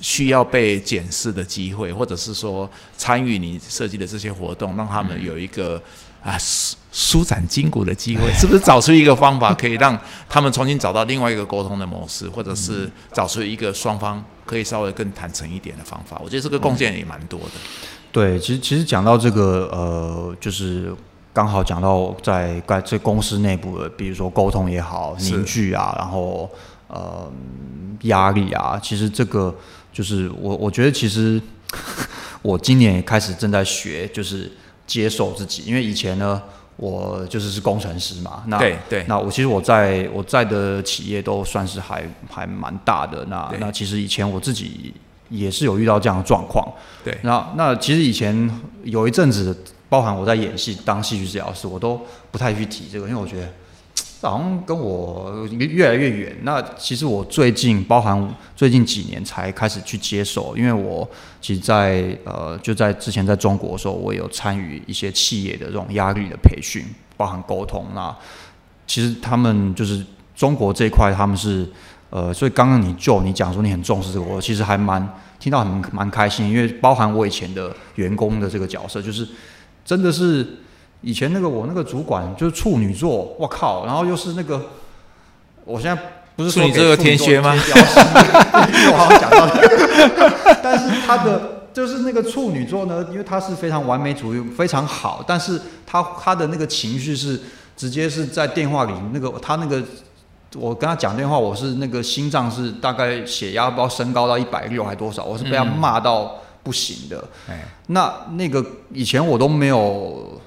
需要被检视的机会，或者是说参与你设计的这些活动，让他们有一个啊舒舒展筋骨的机会，是不是找出一个方法，可以让他们重新找到另外一个沟通的模式，或者是找出一个双方可以稍微更坦诚一点的方法？我觉得这个贡献也蛮多的。对，其实其实讲到这个呃，就是。刚好讲到在在这公司内部的，比如说沟通也好，凝聚啊，然后呃压力啊，其实这个就是我我觉得其实 我今年也开始正在学，就是接受自己，因为以前呢我就是是工程师嘛，那对对，那我其实我在我在的企业都算是还还蛮大的，那那其实以前我自己也是有遇到这样的状况，对，那那其实以前有一阵子。包含我在演戏当戏剧治疗师，我都不太去提这个，因为我觉得好像跟我越来越远。那其实我最近，包含最近几年才开始去接受，因为我其实，在呃就在之前在中国的时候，我有参与一些企业的这种压力的培训，包含沟通。那其实他们就是中国这一块，他们是呃，所以刚刚你就你讲说你很重视这个，我其实还蛮听到很蛮开心，因为包含我以前的员工的这个角色，就是。真的是以前那个我那个主管就是处女座，我靠！然后又是那个，我现在不是说你这个天蝎吗？我好像讲到，但是他的就是那个处女座呢，因为他是非常完美主义，非常好，但是他他的那个情绪是直接是在电话里那个他那个。我跟他讲电话，我是那个心脏是大概血压不知道升高到一百六还多少，我是被他骂到不行的。那那个以前我都没有，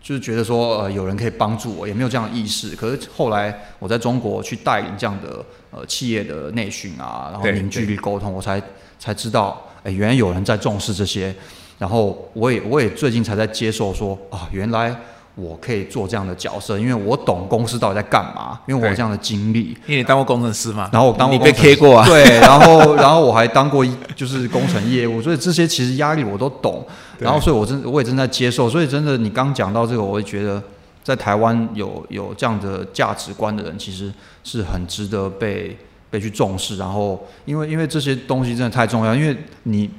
就是觉得说呃有人可以帮助我，也没有这样的意识。可是后来我在中国去带领这样的呃企业的内训啊，然后凝聚力沟通，我才才知道，哎，原来有人在重视这些。然后我也我也最近才在接受说啊，原来。我可以做这样的角色，因为我懂公司到底在干嘛，因为我有这样的经历。因为你当过工程师嘛，然后我当你被 K 过啊，对，然后然后我还当过就是工程业务，所以这些其实压力我都懂。然后所以我真我也正在接受，所以真的你刚讲到这个，我会觉得在台湾有有这样的价值观的人，其实是很值得被被去重视。然后因为因为这些东西真的太重要，因为你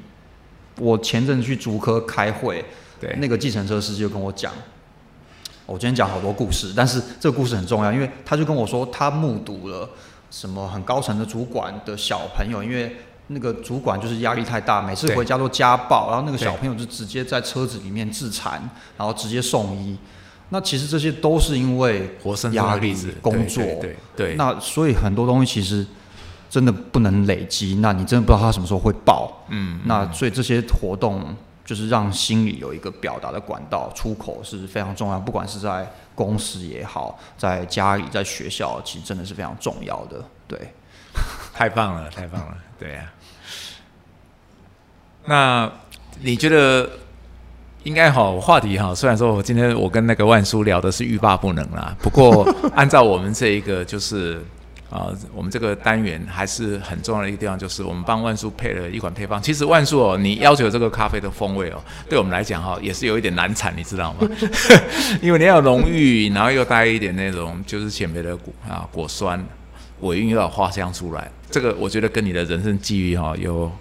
我前阵去竹科开会，对，那个计程车司机就跟我讲。我今天讲好多故事，但是这个故事很重要，因为他就跟我说，他目睹了什么很高层的主管的小朋友，因为那个主管就是压力太大，每次回家都家暴，然后那个小朋友就直接在车子里面自残，然后直接送医。那其实这些都是因为活生压力工作，对对。那所以很多东西其实真的不能累积，那你真的不知道他什么时候会爆。嗯。那所以这些活动。就是让心里有一个表达的管道出口是非常重要，不管是在公司也好，在家里、在学校，其实真的是非常重要的。对，太棒了，太棒了，对呀。那你觉得应该好话题哈？虽然说我今天我跟那个万叔聊的是欲罢不能啦，不过按照我们这一个就是。啊，我们这个单元还是很重要的一个地方，就是我们帮万叔配了一款配方。其实万叔哦，你要求这个咖啡的风味哦，对我们来讲哈，也是有一点难产，你知道吗？因为你要浓郁，然后又带一点那种就是浅焙的果啊果酸，尾韵又要花香出来。这个我觉得跟你的人生际遇哈有。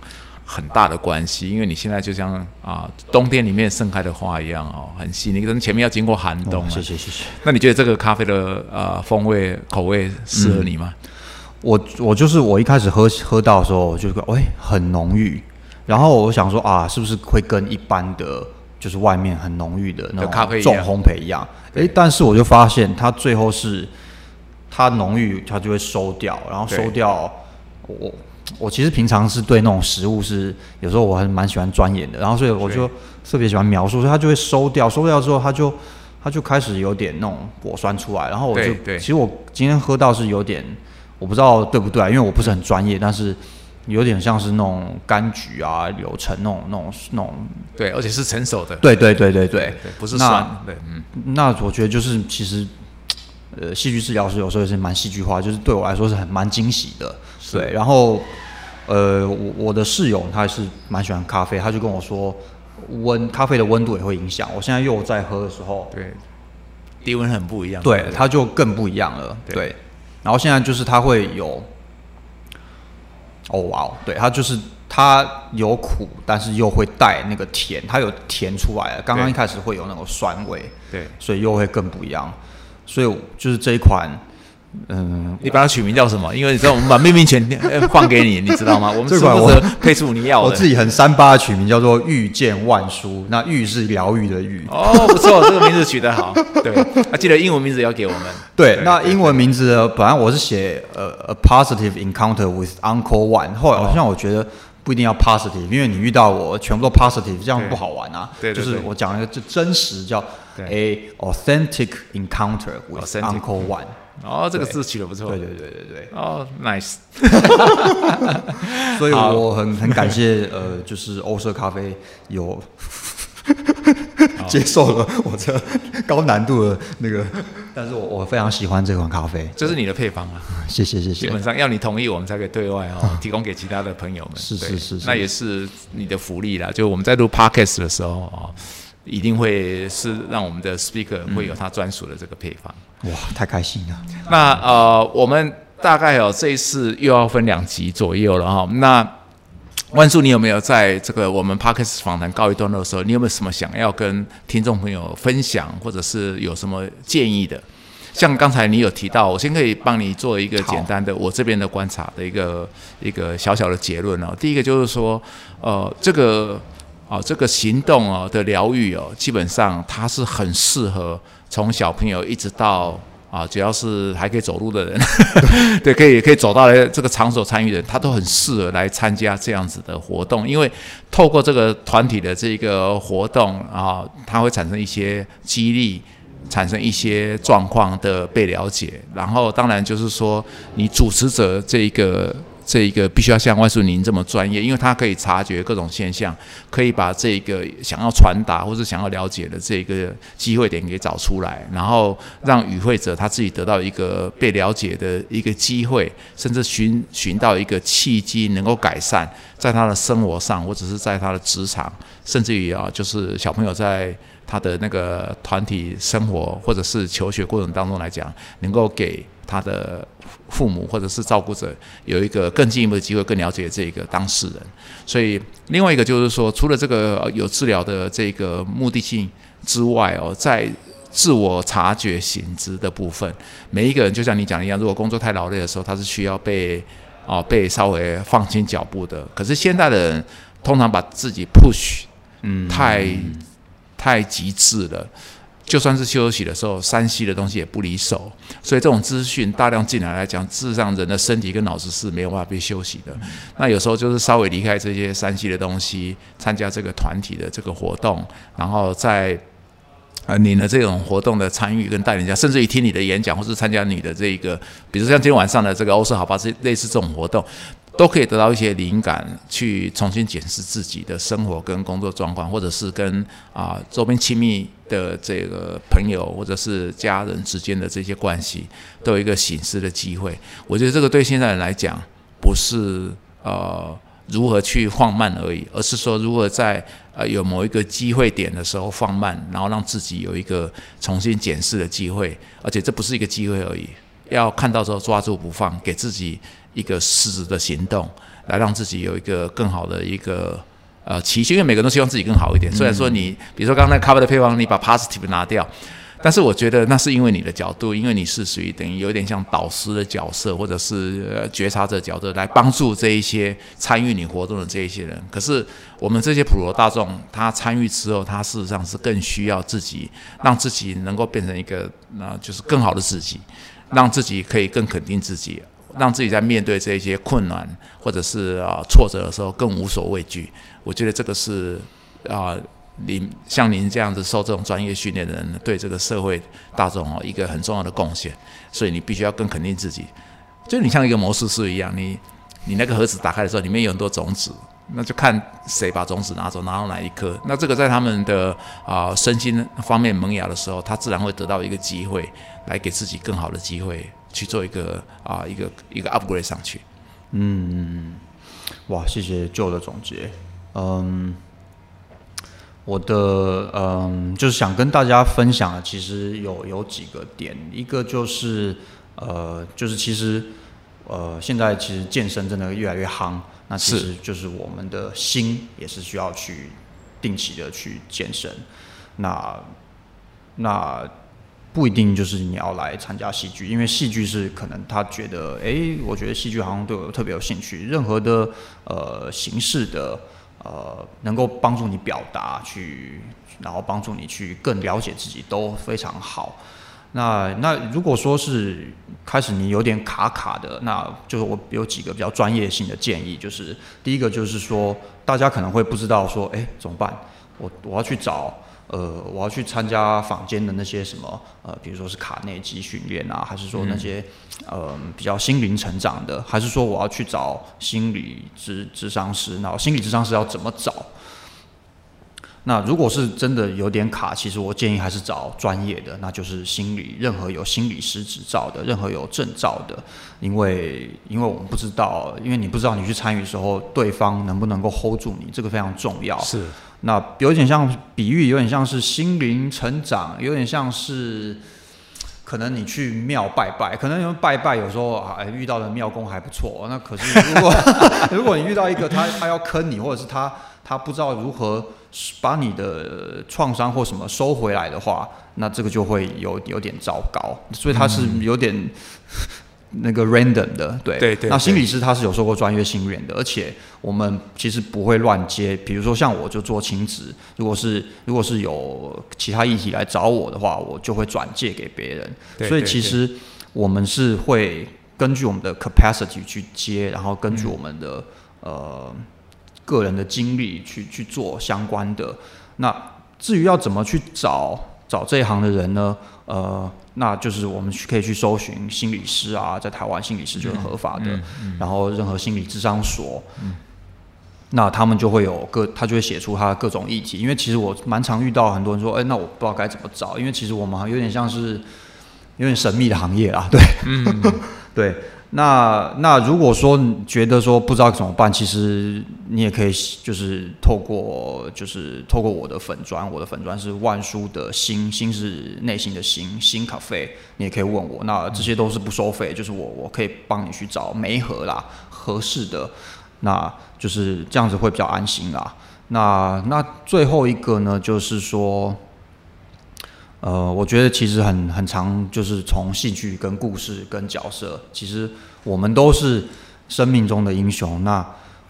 很大的关系，因为你现在就像啊冬天里面盛开的花一样哦，很细腻。可是前面要经过寒冬。谢谢谢谢。那你觉得这个咖啡的呃风味口味适合你吗？我我就是我一开始喝喝到的时候，就觉得哎很浓郁，然后我想说啊，是不是会跟一般的就是外面很浓郁的那种咖啡重烘焙一样？哎，但是我就发现它最后是它浓郁，它就会收掉，然后收掉我。我其实平常是对那种食物是有时候我还蛮喜欢钻研的，然后所以我就特别喜欢描述，所以它就会收掉，收掉之后它就它就开始有点那种果酸出来，然后我就其实我今天喝到是有点我不知道对不对，因为我不是很专业，但是有点像是那种柑橘啊、柳橙那种那种那种对，而且是成熟的，对对对对对，不是酸，对嗯，那我觉得就是其实呃戏剧治疗师有时候也是蛮戏剧化，就是对我来说是很蛮惊喜的，对，然后。呃，我我的室友他是蛮喜欢咖啡，他就跟我说，温咖啡的温度也会影响。我现在又在喝的时候，对，低温很不一样，对，它就更不一样了，对。然后现在就是它会有，哦哇哦，对，它就是它有苦，但是又会带那个甜，它有甜出来了。刚刚一开始会有那种酸味，对，所以又会更不一样。所以就是这一款。嗯，你把它取名叫什么？因为你知道，我们把命名权放给你，你知道吗？我们是不是配出你要的？我自己很三八取名叫做“遇见万书”，那“遇”是疗愈的“遇”。哦，不错，这个名字取得好。对，啊，记得英文名字要给我们。对，那英文名字本来我是写呃，a positive encounter with Uncle One，后来好像我觉得不一定要 positive，因为你遇到我全部都 positive，这样不好玩啊。对，就是我讲一个就真实，叫 a authentic encounter with Uncle One。哦，这个字取得不错。对对对对对。哦，nice。所以我很很感谢呃，就是欧式咖啡有 接受了我这高难度的那个，但是我我非常喜欢这款咖啡。这是你的配方啊，谢谢谢谢。基本上要你同意，我们才可以对外哦提供给其他的朋友们。是是是，那也是你的福利啦。就我们在录 podcast 的时候哦。一定会是让我们的 speaker 会有他专属的这个配方。哇，太开心了！那呃，我们大概有这一次又要分两集左右了哈。那万叔，你有没有在这个我们 podcast 访谈告一段落的时候，你有没有什么想要跟听众朋友分享，或者是有什么建议的？像刚才你有提到，我先可以帮你做一个简单的我这边的观察的一个一个小小的结论哦。第一个就是说，呃，这个啊、这个行动哦的疗愈哦，基本上它是很适合从小朋友一直到啊，只要是还可以走路的人，对，可以可以走到这个场所参与的人，他都很适合来参加这样子的活动，因为透过这个团体的这个活动啊，它会产生一些激励。产生一些状况的被了解，然后当然就是说，你主持者这一个这一个必须要像万树宁这么专业，因为他可以察觉各种现象，可以把这个想要传达或者想要了解的这个机会点给找出来，然后让与会者他自己得到一个被了解的一个机会，甚至寻寻到一个契机，能够改善在他的生活上，或者是在他的职场，甚至于啊，就是小朋友在他的那个团体生活或者是求学过程当中来讲，能够给他的父母或者是照顾者有一个更进一步的机会，更了解这个当事人。所以另外一个就是说，除了这个呃有治疗的这个目的性之外哦，在自我察觉醒知的部分，每一个人就像你讲的一样，如果工作太劳累的时候，他是需要被哦被稍微放轻脚步的。可是现在的人通常把自己 push 嗯，太太极致了。就算是休息的时候，山西的东西也不离手，所以这种资讯大量进来来讲，事实上人的身体跟脑子是没有办法被休息的。那有时候就是稍微离开这些山西的东西，参加这个团体的这个活动，然后在呃你的这种活动的参与跟带领下，甚至于听你的演讲，或是参加你的这一个，比如像今天晚上的这个欧式好吧，这类似这种活动，都可以得到一些灵感，去重新检视自己的生活跟工作状况，或者是跟啊、周边亲密的这个朋友或者是家人之间的这些关系，都有一个醒思的机会。我觉得这个对现在人来讲，不是呃如何去放慢而已，而是说如何在呃有某一个机会点的时候放慢，然后让自己有一个重新检视的机会，而且这不是一个机会而已，要看到时候抓住不放，给自己一个实质的行动，来让自己有一个更好的一个。呃，期许，因为每个人都希望自己更好一点。虽然说你，比如说刚才 cover 的配方，你把 positive 拿掉，但是我觉得那是因为你的角度，因为你是属于等于有点像导师的角色，或者是呃觉察者角色，来帮助这一些参与你活动的这一些人。可是我们这些普罗大众，他参与之后，他事实上是更需要自己，让自己能够变成一个，那、就是更好的自己，让自己可以更肯定自己。让自己在面对这些困难或者是啊挫折的时候更无所畏惧，我觉得这个是啊，您像您这样子受这种专业训练的人，对这个社会大众哦一个很重要的贡献，所以你必须要更肯定自己。就你像一个魔术师一样，你你那个盒子打开的时候，里面有很多种子，那就看谁把种子拿走，拿到哪一颗。那这个在他们的啊、身心方面萌芽的时候，他自然会得到一个机会，来给自己更好的机会去做一个啊、一个一个 upgrade 上去。嗯哇，谢谢旧的总结。嗯，我的嗯，就是想跟大家分享的，其实有有几个点，一个就是呃，就是其实呃，现在其实健身真的越来越夯，那其实就是我们的心也是需要去定期的去健身。那那不一定就是你要来参加戏剧，因为戏剧是可能他觉得，诶，我觉得戏剧好像对我特别有兴趣。任何的呃形式的呃能够帮助你表达，去然后帮助你去更了解自己，都非常好。那那如果说是开始你有点卡卡的，那就是我有几个比较专业性的建议，就是第一个就是说，大家可能会不知道说，诶，怎么办？我我要去找。呃，我要去参加坊间的那些什么呃，比如说是卡内基训练啊，还是说那些、呃比较心灵成长的，还是说我要去找心理智智商师？然后心理智商师要怎么找？那如果是真的有点卡，其实我建议还是找专业的，那就是心理，任何有心理师执照的，任何有证照的，因为因为我们不知道，因为你不知道你去参与的时候，对方能不能够 hold 住你，这个非常重要。是那有点像比喻，有点像是心灵成长，有点像是可能你去庙拜拜，可能因为拜拜有时候啊哎遇到的庙公还不错，那可是如果 如果你遇到一个他他要坑你，或者是他他不知道如何把你的创伤或什么收回来的话，那这个就会有有点糟糕，所以他是有点。那个 random 的，对对对那心理师他是有受过专业训练的，而且我们其实不会乱接。比如说像我就做亲子，如果是如果是有其他议题来找我的话，我就会转借给别人。所以其实我们是会根据我们的 capacity 去接，然后根据我们的、呃个人的经历去去做相关的。那至于要怎么去找找这一行的人呢？呃，那就是我们去可以去搜寻心理师啊，在台湾心理师就是合法的，然后任何心理智商所，那他们就会有各，他就会写出他的各种议题。因为其实我蛮常遇到很多人说，哎、那我不知道该怎么找，因为其实我们有点像是有点神秘的行业啦，对，对。那那如果说你觉得说不知道怎么办，其实你也可以就是透过就是透过我的粉砖，我的粉砖是万书的心，心是内心的心，心咖啡，你也可以问我。那这些都是不收费，就是我我可以帮你去找媒合啦，合适的，那就是这样子会比较安心啦。那那最后一个呢，就是说。呃，我觉得其实很很长，就是从戏剧跟故事跟角色，其实我们都是生命中的英雄。那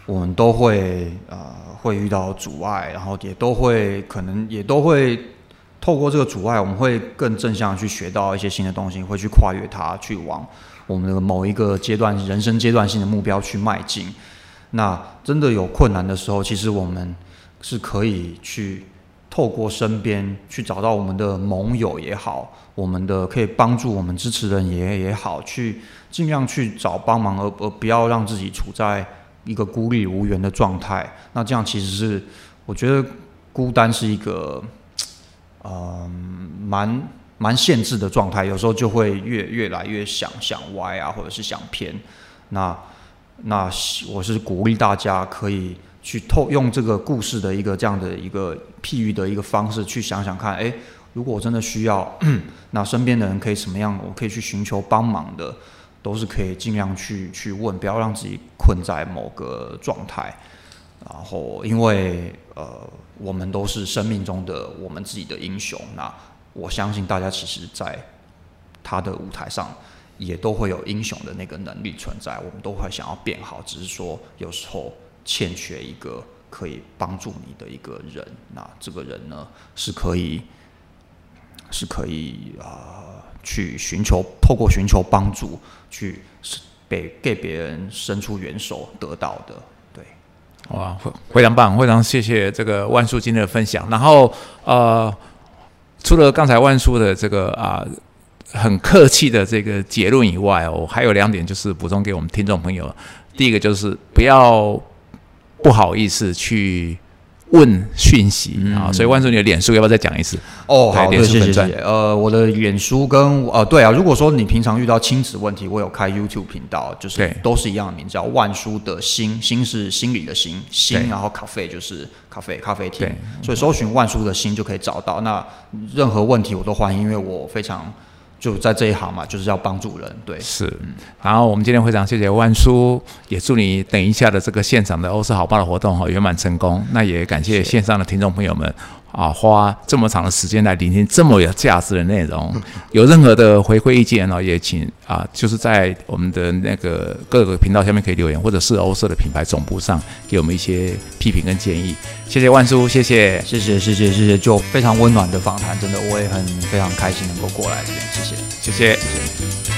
我们都会呃会遇到阻碍，然后也都会可能也都会透过这个阻碍，我们会更正向去学到一些新的东西，会去跨越它，去往我们的某一个阶段人生阶段性的目标去迈进。那真的有困难的时候，其实我们是可以去透过身边去找到我们的盟友也好，我们的可以帮助我们支持人也也好，去尽量去找帮忙，而而不要让自己处在一个孤立无援的状态。那这样其实是我觉得孤单是一个，嗯，蛮蛮限制的状态，有时候就会越越来越想想歪啊，或者是想偏。那那我是鼓励大家可以去透用这个故事的一个这样的一个譬喻的一个方式去想想看，诶，如果我真的需要，那身边的人可以什么样，我可以去寻求帮忙的，都是可以尽量去去问，不要让自己困在某个状态。然后，因为呃，我们都是生命中的我们自己的英雄，那我相信大家其实，在他的舞台上。也都会有英雄的那个能力存在，我们都会想要变好，只是说有时候欠缺一个可以帮助你的一个人。那这个人呢，是可以是可以啊、去寻求透过寻求帮助，去给给别人伸出援手得到的。对，哇，非非常棒，非常谢谢这个万叔今天的分享。然后呃，除了刚才万叔的这个啊、很客气的这个结论以外，我还有两点就是补充给我们听众朋友。第一个就是不要不好意思去问讯息啊，所以万叔你的脸书要不要再讲一次？哦，好，对对，谢谢脸书粉专谢谢。呃，我的脸书跟呃，对啊，如果说你平常遇到亲子问题，我有开 YouTube 频道，就是都是一样的名字，叫万叔的心，心是心理的心，心，然后咖啡就是咖啡咖啡厅，所以搜寻万叔的心就可以找到。那任何问题我都欢迎，因为我非常就在这一行嘛，就是要帮助人，对。是，然后我们今天非常谢谢万叔，也祝你等一下的这个现场的欧式好报的活动哈圆满成功。那也感谢线上的听众朋友们啊，花这么长的时间来聆听这么有价值的内容。有任何的回馈意见呢，也请啊，就是在我们的那个各个频道下面可以留言，或者是欧社的品牌总部上给我们一些批评跟建议。谢谢万叔，谢谢。谢谢谢谢谢谢，就非常温暖的访谈，真的我也很非常开心能够过来这边，谢谢。谢谢。谢谢。